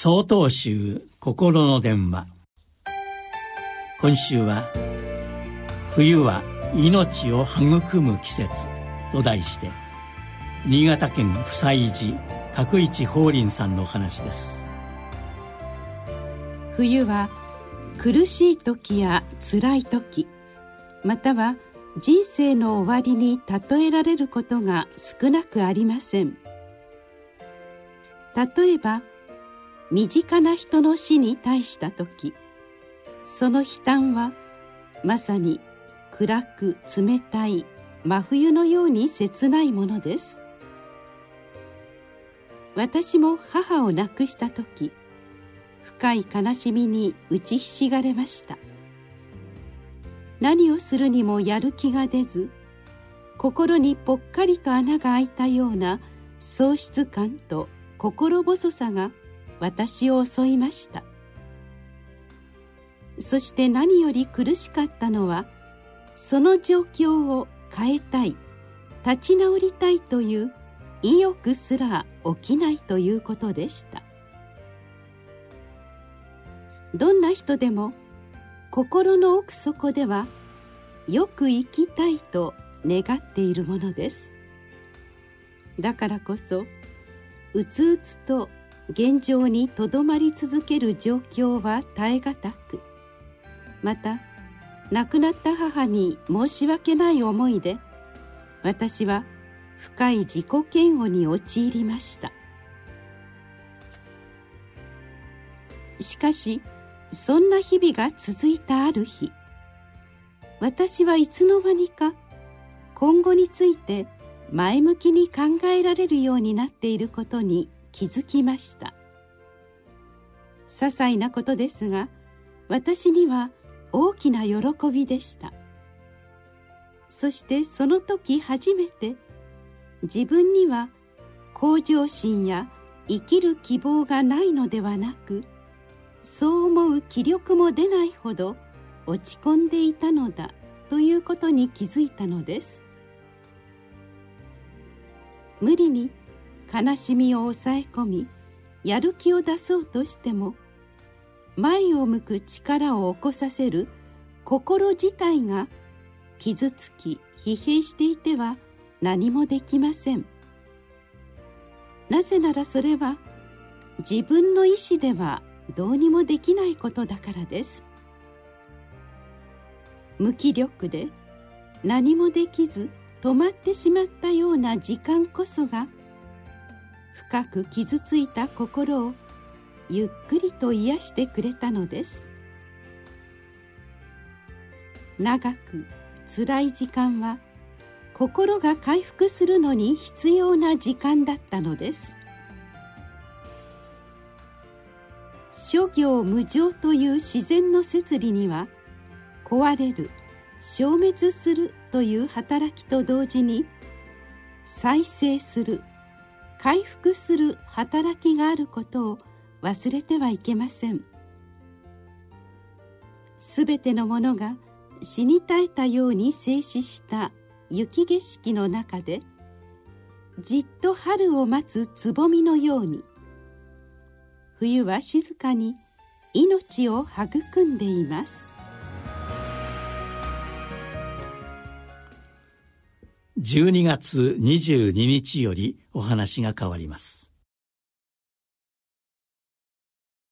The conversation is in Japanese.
総統集心の電話。今週は「冬は命を育む季節」と題して新潟県夫妻寺角一法輪さんの話です。冬は苦しい時や辛い時または人生の終わりに例えられることが少なくありません。例えば身近な人の死に対した時その悲嘆はまさに暗く冷たい真冬のように切ないものです。私も母を亡くした時深い悲しみに打ちひしがれました。何をするにもやる気が出ず心にぽっかりと穴が開いたような喪失感と心細さが私を襲いました。そして何より苦しかったのはその状況を変えたい立ち直りたいという意欲すら起きないということでした。どんな人でも心の奥底ではよく生きたいと願っているものです。だからこそうつうつと現状にとどまり続ける状況は耐え難く。また亡くなった母に申し訳ない思いで私は深い自己嫌悪に陥りました。しかしそんな日々が続いたある日私はいつの間にか今後について前向きに考えられるようになっていることに気づきました。些細なことですが私には大きな喜びでした。そしてその時初めて自分には向上心や生きる希望がないのではなくそう思う気力も出ないほど落ち込んでいたのだということに気づいたのです。無理に悲しみを抑え込みやる気を出そうとしても前を向く力を起こさせる心自体が傷つき疲弊していては何もできません。なぜならそれは自分の意志ではどうにもできないことだからです。無気力で何もできず止まってしまったような時間こそが深く傷ついた心をゆっくりと癒してくれたのです。長く辛い時間は心が回復するのに必要な時間だったのです。諸行無常という自然の摂理には壊れる消滅するという働きと同時に再生する回復する働きがあることを忘れてはいけません。すべてのものが死に絶えたように静止した雪景色の中でじっと春を待つつぼみのように冬は静かに命を育んでいます。12月22日よりお話が変わります。